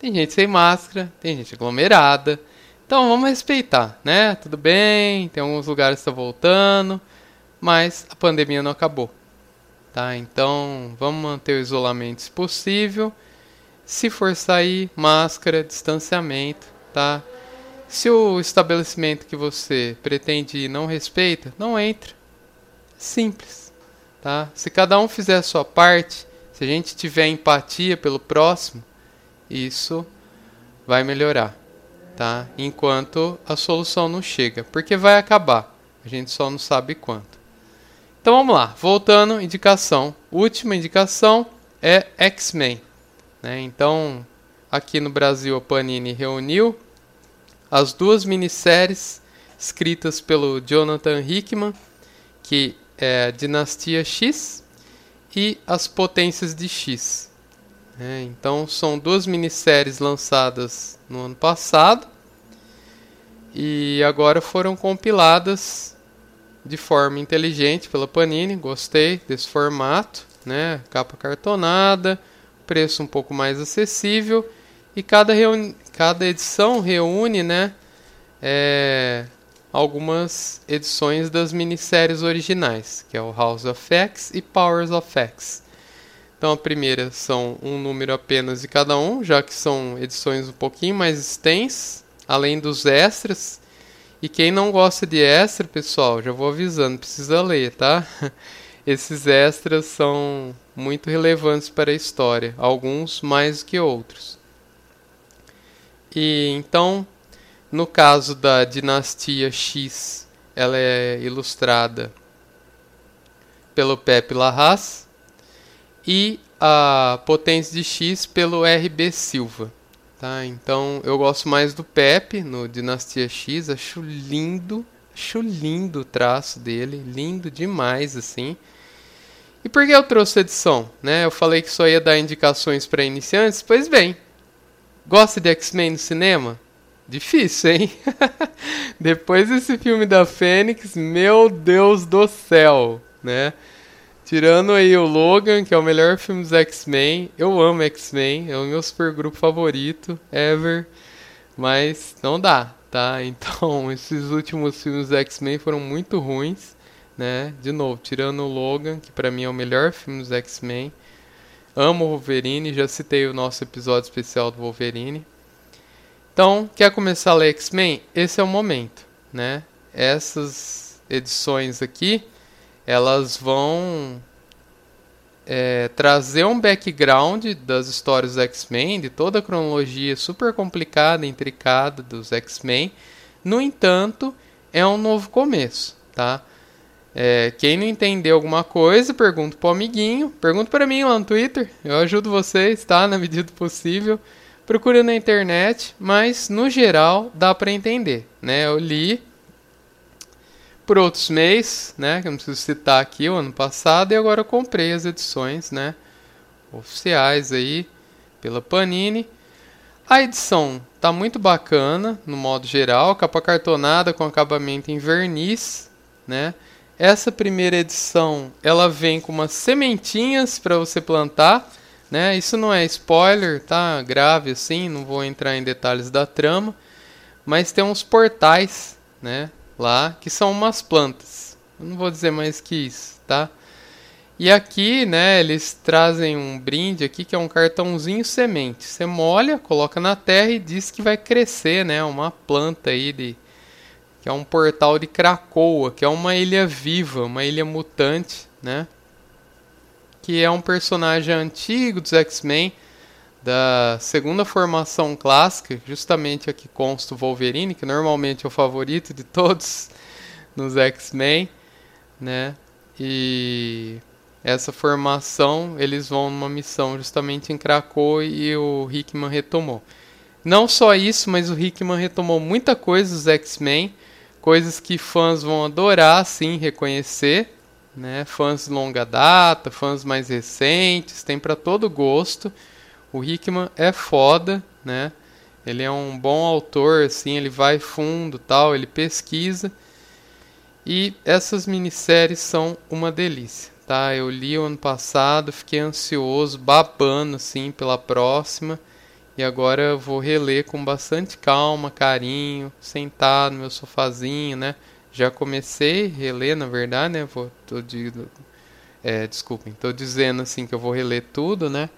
tem gente sem máscara, tem gente aglomerada. Então vamos respeitar, né? Tudo bem, tem alguns lugares que estão voltando, mas a pandemia não acabou. Tá? Então vamos manter o isolamento se possível. Se for sair, máscara, distanciamento, tá? Se o estabelecimento que você pretende ir não respeita, não entra. Simples, tá? Se cada um fizer a sua parte, se a gente tiver empatia pelo próximo, isso vai melhorar, tá? Enquanto a solução não chega, porque vai acabar. A gente só não sabe quanto. Então vamos lá, voltando, indicação. Última indicação é X-Men. Né? Então, aqui no Brasil, a Panini reuniu as duas minisséries escritas pelo Jonathan Hickman, que é Dinastia X e As Potências de X. É, então são duas minisséries lançadas no ano passado e agora foram compiladas de forma inteligente pela Panini. Gostei desse formato, né? Capa cartonada, preço um pouco mais acessível e cada, cada edição reúne, né? É, algumas edições das minisséries originais, que é o House of X e Powers of X. Então a primeira são um número apenas de cada um, já que são edições um pouquinho mais extensas, além dos extras. E quem não gosta de extra, pessoal, já vou avisando, precisa ler, tá? Esses extras são muito relevantes para a história, alguns mais que outros. E então, no caso da dinastia X, ela é ilustrada pelo Pepe Larraz e a potência de X pelo RB Silva. Tá? Então eu gosto mais do Pepe no Dinastia X, acho lindo, acho lindo o traço dele, lindo demais assim. E por que eu trouxe edição? Né? Eu falei que só ia dar indicações para iniciantes, pois bem. Gosta de X-Men no cinema? Difícil, hein? Depois desse filme da Fênix, meu Deus do céu, né? Tirando aí o Logan, que é o melhor filme dos X-Men. Eu amo X-Men, é o meu supergrupo favorito, ever. Mas não dá, tá? Então, esses últimos filmes dos X-Men foram muito ruins, né? De novo, tirando o Logan, que para mim é o melhor filme dos X-Men. Amo o Wolverine, já citei o nosso episódio especial do Wolverine. Então, quer começar a ler X-Men? Esse é o momento, né? Essas edições aqui elas vão é, trazer um background das histórias dos X-Men, de toda a cronologia super complicada, intricada dos X-Men. No entanto, é um novo começo, tá? É, quem não entendeu alguma coisa, pergunta pro amiguinho, pergunta para mim lá no Twitter, eu ajudo vocês, tá? Na medida do possível. Procura na internet, mas no geral dá para entender, né? Eu li por outros meios, né, que eu não preciso citar aqui, o ano passado, e agora eu comprei as edições, né, oficiais aí pela Panini. A edição tá muito bacana, no modo geral, capa cartonada com acabamento em verniz, né? Essa primeira edição, ela vem com umas sementinhas para você plantar, né? Isso não é spoiler, tá? Grave assim, não vou entrar em detalhes da trama, mas tem uns portais, né? Lá, que são umas plantas. Eu não vou dizer mais que isso, tá? E aqui, né, eles trazem um brinde aqui que é um cartãozinho semente. Você molha, coloca na terra e diz que vai crescer, né, uma planta aí de que é um portal de Krakoa, que é uma ilha viva, uma ilha mutante, né? Que é um personagem antigo dos X-Men da segunda formação clássica, justamente aqui consta o Wolverine, que normalmente é o favorito de todos nos X-Men, né? E essa formação, eles vão numa missão justamente em Krakow e o Hickman retomou. Não só isso, mas o Hickman retomou muita coisa dos X-Men, coisas que fãs vão adorar, sim, reconhecer, né? Fãs de longa data, fãs mais recentes, tem para todo gosto. O Hickman é foda, né? Ele é um bom autor, assim, ele vai fundo, tal, ele pesquisa. E essas minisséries são uma delícia, tá? Eu li o ano passado, fiquei ansioso, babando assim pela próxima. E agora vou reler com bastante calma, carinho, sentado no meu sofazinho, né? Já comecei a reler, na verdade, né? Vou, tô de, é, desculpem, tô dizendo assim que eu vou reler tudo, né?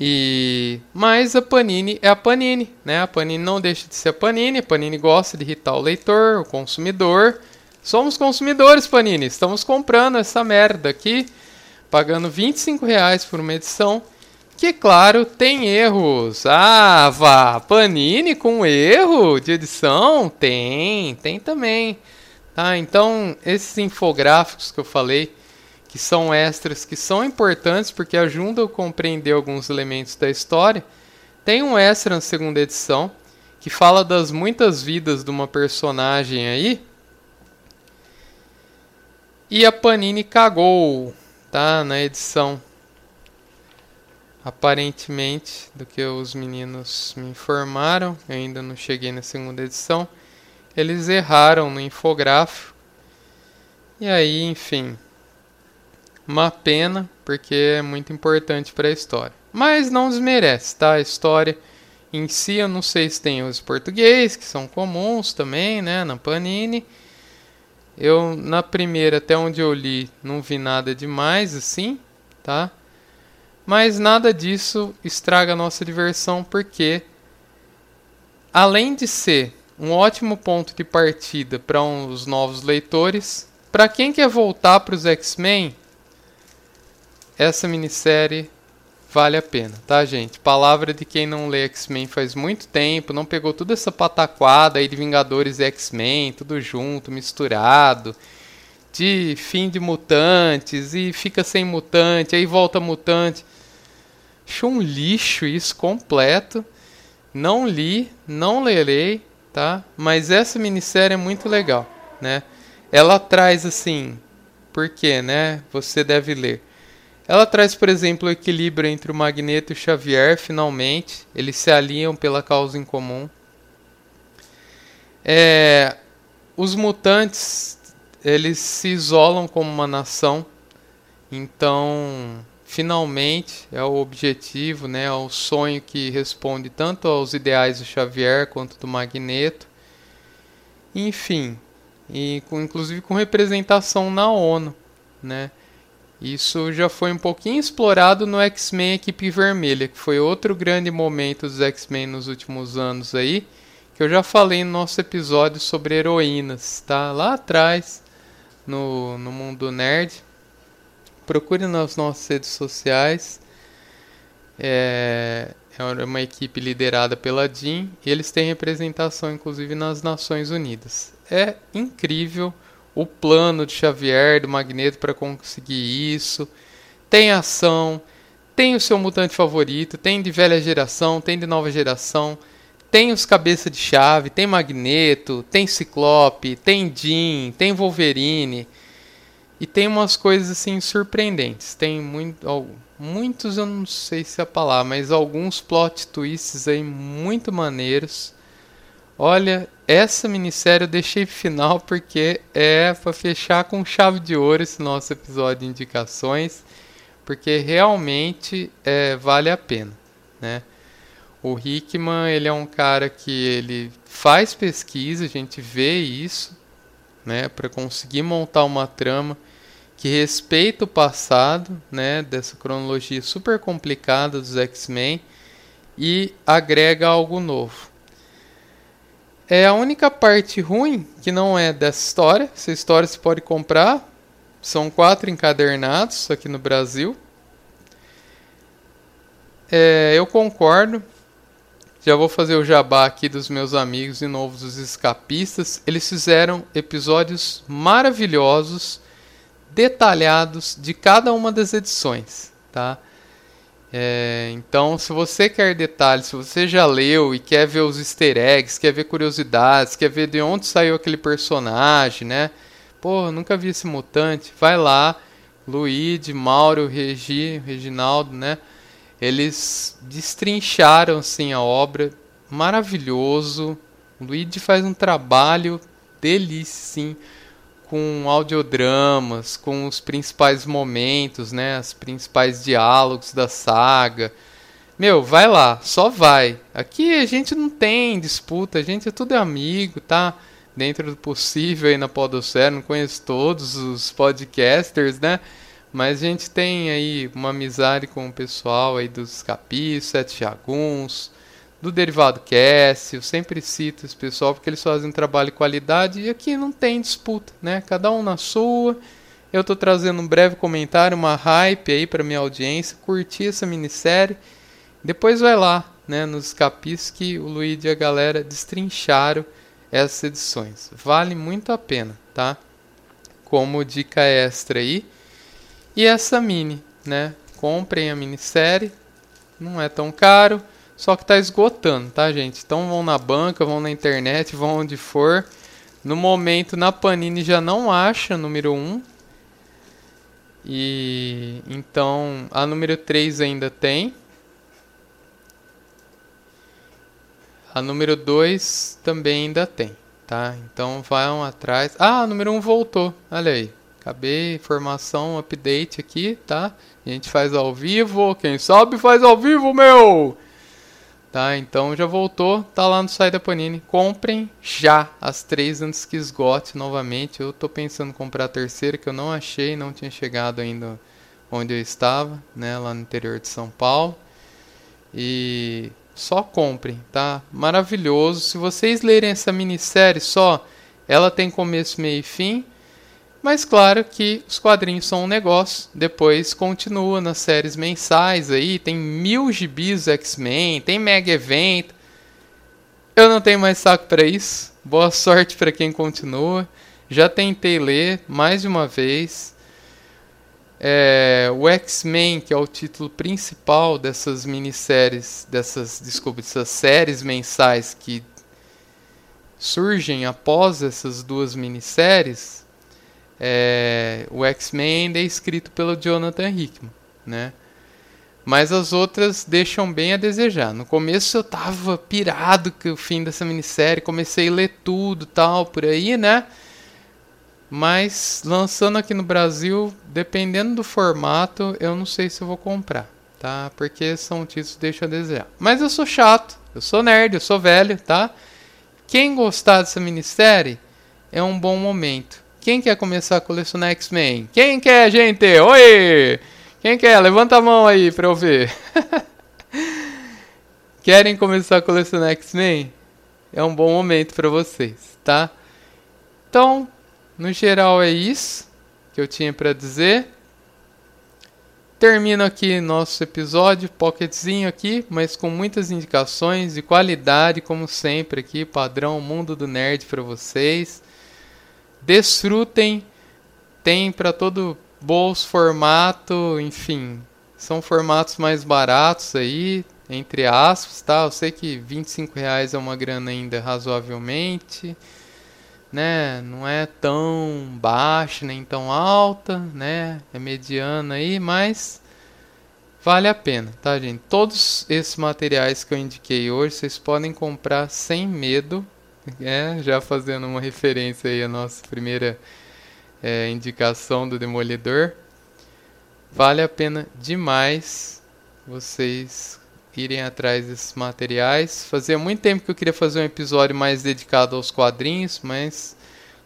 E mas a Panini é a Panini, né? A Panini não deixa de ser a Panini. A Panini gosta de irritar o leitor, o consumidor. Somos consumidores, Panini. Estamos comprando essa merda aqui, pagando 25 reais por uma edição que, claro, tem erros. Ah, vá, Panini com erro de edição? Tem, tem também. Tá, então, esses infográficos que eu falei, que são extras, que são importantes porque ajudam a compreender alguns elementos da história, tem um extra na segunda edição que fala das muitas vidas de uma personagem aí. E a Panini cagou, tá, na edição aparentemente, do que os meninos me informaram, eu ainda não cheguei na segunda edição, eles erraram no infográfico. E aí, enfim, uma pena, porque é muito importante para a história. Mas não desmerece, tá? A história em si, eu não sei se tem os português, que são comuns também, né, na Panini. Eu, na primeira, até onde eu li, não vi nada demais assim, tá? Mas nada disso estraga a nossa diversão, porque além de ser um ótimo ponto de partida para os novos leitores, para quem quer voltar para os X-Men, essa minissérie vale a pena, tá, gente? Palavra de quem não lê X-Men faz muito tempo, não pegou toda essa pataquada aí de Vingadores e X-Men, tudo junto, misturado de fim de mutantes e fica sem mutante, aí volta mutante. Achei um lixo isso completo. Não li, não lerei, tá? Mas essa minissérie é muito legal, né? Ela traz assim, por quê, né? Você deve ler. Ela traz, por exemplo, o equilíbrio entre o Magneto e o Xavier, finalmente. Eles se alinham pela causa em comum. É, os mutantes eles se isolam como uma nação, então finalmente é o objetivo, né, é o sonho que responde tanto aos ideais do Xavier quanto do Magneto. Enfim, e com, inclusive com representação na ONU, né? Isso já foi um pouquinho explorado no X-Men Equipe Vermelha, que foi outro grande momento dos X-Men nos últimos anos aí, que eu já falei no nosso episódio sobre heroínas, tá? Lá atrás, no, no Mundo Nerd. Procure nas nossas redes sociais. É, é uma equipe liderada pela Jean e eles têm representação inclusive nas Nações Unidas. É incrível o plano de Xavier, do Magneto para conseguir isso. Tem ação, tem o seu mutante favorito, tem de velha geração, tem de nova geração, tem os cabeça de chave, tem Magneto, tem Ciclope, tem Jean, tem Wolverine. E tem umas coisas assim surpreendentes. Tem muito, muitos, eu não sei se é a palavra, mas alguns plot twists aí muito maneiros. Olha, essa minissérie eu deixei final porque é para fechar com chave de ouro esse nosso episódio de indicações, porque realmente é, vale a pena, né? O Hickman, ele é um cara que ele faz pesquisa, a gente vê isso, né, para conseguir montar uma trama que respeita o passado, né, dessa cronologia super complicada dos X-Men e agrega algo novo. É a única parte ruim que não é dessa história. Essa história se pode comprar. São quatro encadernados aqui no Brasil. É, eu concordo. Já vou fazer o jabá aqui dos meus amigos e novos dos escapistas. Eles fizeram episódios maravilhosos detalhados de cada uma das edições, tá? É, então, se você quer detalhes, se você já leu e quer ver os easter eggs, quer ver curiosidades, quer ver de onde saiu aquele personagem, né? Pô, nunca vi esse mutante. Vai lá, Luigi, Mauro, Regi, Reginaldo, né? Eles destrincharam assim a obra, maravilhoso. O faz um trabalho delícia, sim com audiodramas, com os principais momentos, né, os principais diálogos da saga. Meu, vai lá, só vai. Aqui a gente não tem disputa, a gente é tudo amigo, tá? Dentro do possível aí na Podosfera, não conheço todos os podcasters, né? Mas a gente tem aí uma amizade com o pessoal aí dos Capis, Sete Jaguns, do Derivado Cast, eu sempre cito esse pessoal porque eles fazem um trabalho de qualidade e aqui não tem disputa, né? Cada um na sua. Eu estou trazendo um breve comentário, uma hype aí para minha audiência, curtir essa minissérie. Depois vai lá, né, nos capis que o Luiz e a galera destrincharam essas edições. Vale muito a pena, tá? Como dica extra aí. E essa mini, né? Comprem a minissérie, não é tão caro só que tá esgotando, tá, gente? Então vão na banca, vão na internet, vão onde for. No momento, na Panini já não acha número 1. E então a número 3 ainda tem. A número 2 também ainda tem, tá? Então vão atrás. Ah, a número 1 voltou. Olha aí. Acabei informação, update aqui, tá? A gente faz ao vivo. Quem sabe faz ao vivo, meu! Tá? Então já voltou, tá lá no site da Panini. Comprem já as três antes que esgote novamente. Eu tô pensando em comprar a terceira que eu não achei, não tinha chegado ainda onde eu estava, né, lá no interior de São Paulo. E só comprem, tá? Maravilhoso. Se vocês lerem essa minissérie só, ela tem começo, meio e fim. Mas claro que os quadrinhos são um negócio. Depois continua nas séries mensais aí. Tem mil gibis X-Men, tem Mega Evento. Eu não tenho mais saco para isso. Boa sorte para quem continua. Já tentei ler mais de uma vez. É, o X-Men, que é o título principal dessas minisséries, dessas, desculpa, dessas séries mensais que surgem após essas duas minisséries, é, o X-Men ainda é escrito pelo Jonathan Hickman, né? Mas as outras deixam bem a desejar. No começo eu tava pirado com o fim dessa minissérie, comecei a ler tudo tal por aí, né? Mas lançando aqui no Brasil, dependendo do formato, eu não sei se eu vou comprar, tá? Porque são títulos que deixam a desejar. Mas eu sou chato, eu sou nerd, eu sou velho, tá? Quem gostar dessa minissérie é um bom momento. Quem quer começar a colecionar X-Men? Quem quer, gente? Oi! Quem quer? Levanta a mão aí pra eu ver. Querem começar a colecionar X-Men? É um bom momento para vocês, tá? Então, no geral é isso que eu tinha para dizer. Termino aqui nosso episódio, pocketzinho aqui, mas com muitas indicações de qualidade, como sempre aqui, padrão Mundo do Nerd para vocês. Desfrutem, tem para todo bolso, formato, enfim, são formatos mais baratos aí, entre aspas, tá? Eu sei que 25 reais é uma grana ainda razoavelmente, né? Não é tão baixa nem tão alta, né? É mediana aí, mas vale a pena, tá, gente? Todos esses materiais que eu indiquei hoje, vocês podem comprar sem medo, é, já fazendo uma referência aí à nossa primeira é, indicação do Demolidor. Vale a pena demais vocês irem atrás desses materiais. Fazia muito tempo que eu queria fazer um episódio mais dedicado aos quadrinhos, mas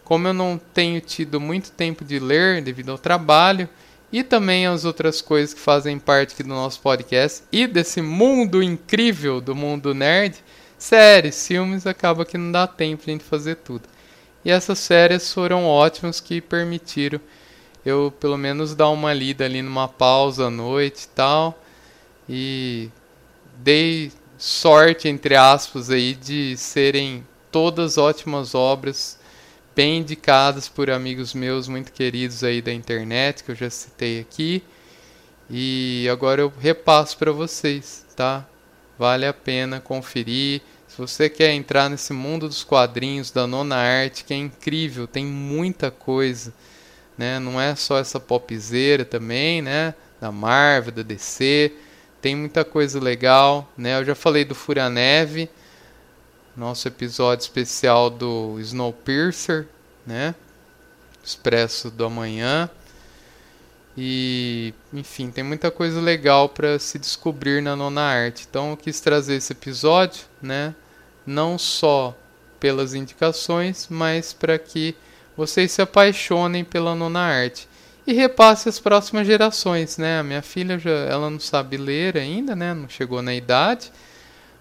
como eu não tenho tido muito tempo de ler devido ao trabalho e também as outras coisas que fazem parte aqui do nosso podcast e desse mundo incrível do mundo nerd, séries, filmes, acaba que não dá tempo de a gente fazer tudo. E essas férias foram ótimas que permitiram eu pelo menos dar uma lida ali numa pausa à noite e tal. E dei sorte, entre aspas, aí, de serem todas ótimas obras, bem indicadas por amigos meus muito queridos aí da internet, que eu já citei aqui. E agora eu repasso para vocês, tá? Vale a pena conferir. Se você quer entrar nesse mundo dos quadrinhos da nona arte, que é incrível, tem muita coisa, né? Não é só essa popzeira também, né? Da Marvel, da DC, tem muita coisa legal, né? Eu já falei do Fúria Neve, nosso episódio especial do Snowpiercer, né? Expresso do Amanhã. E, enfim, tem muita coisa legal para se descobrir na nona arte. Então, eu quis trazer esse episódio, né? Não só pelas indicações, mas para que vocês se apaixonem pela nona arte e repasse às próximas gerações, né? A minha filha já, ela não sabe ler ainda, né? Não chegou na idade,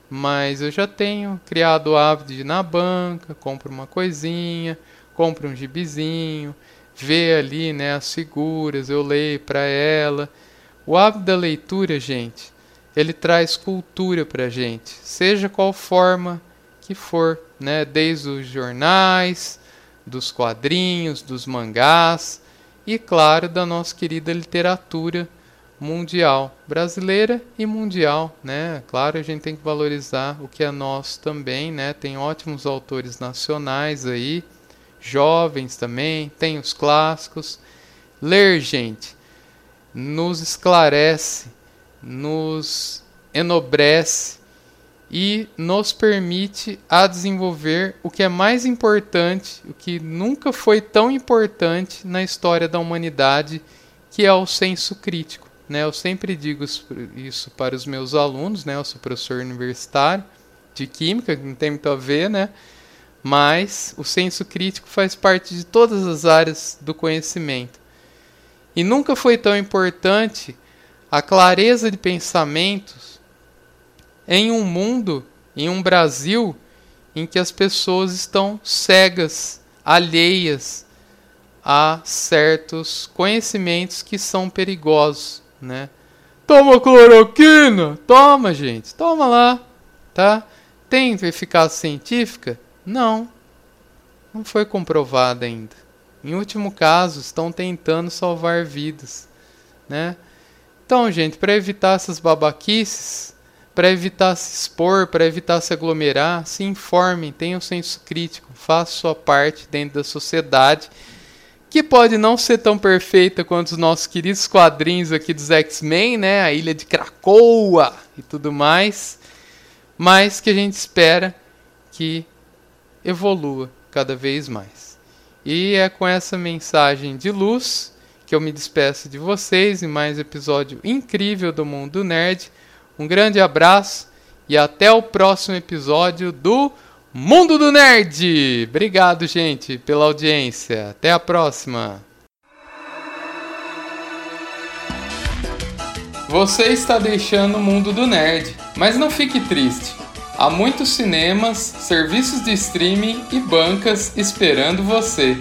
mas eu já tenho criado o hábito de ir na banca, compro uma coisinha, compro um gibizinho, vê ali, né, as figuras, eu leio para ela. O hábito da leitura, gente, ele traz cultura para gente, seja qual forma que for, né? Desde os jornais, dos quadrinhos, dos mangás e, claro, da nossa querida literatura mundial, brasileira e mundial, né? Claro, a gente tem que valorizar o que é nosso também, né? Tem ótimos autores nacionais aí, jovens também, tem os clássicos. Ler, gente, nos esclarece, nos enobrece e nos permite a desenvolver o que é mais importante, o que nunca foi tão importante na história da humanidade, que é o senso crítico. Né? Eu sempre digo isso para os meus alunos, né? eu sou professor universitário de química, que não tem muito a ver, né? Mas o senso crítico faz parte de todas as áreas do conhecimento. E nunca foi tão importante a clareza de pensamentos em um mundo, em um Brasil em que as pessoas estão cegas, alheias a certos conhecimentos que são perigosos, né? Toma cloroquina, toma gente, toma lá, tá? Tem eficácia científica? Não, não foi comprovada ainda. Em último caso, estão tentando salvar vidas, né? Então, gente, para evitar essas babaquices, para evitar se expor, para evitar se aglomerar, se informem, tenham senso crítico, façam sua parte dentro da sociedade, que pode não ser tão perfeita quanto os nossos queridos quadrinhos aqui dos X-Men, né, a Ilha de Krakoa e tudo mais, mas que a gente espera que evolua cada vez mais. E é com essa mensagem de luz que eu me despeço de vocês em mais um episódio incrível do Mundo Nerd. Um grande abraço e até o próximo episódio do Mundo do Nerd. Obrigado, gente, pela audiência. Até a próxima. Você está deixando o mundo do nerd, mas não fique triste. Há muitos cinemas, serviços de streaming e bancas esperando você.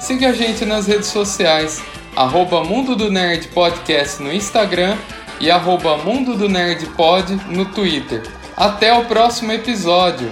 Siga a gente nas redes sociais, arroba Mundo do Nerd Podcast no Instagram e arroba Mundo do Nerd Pod no Twitter. Até o próximo episódio!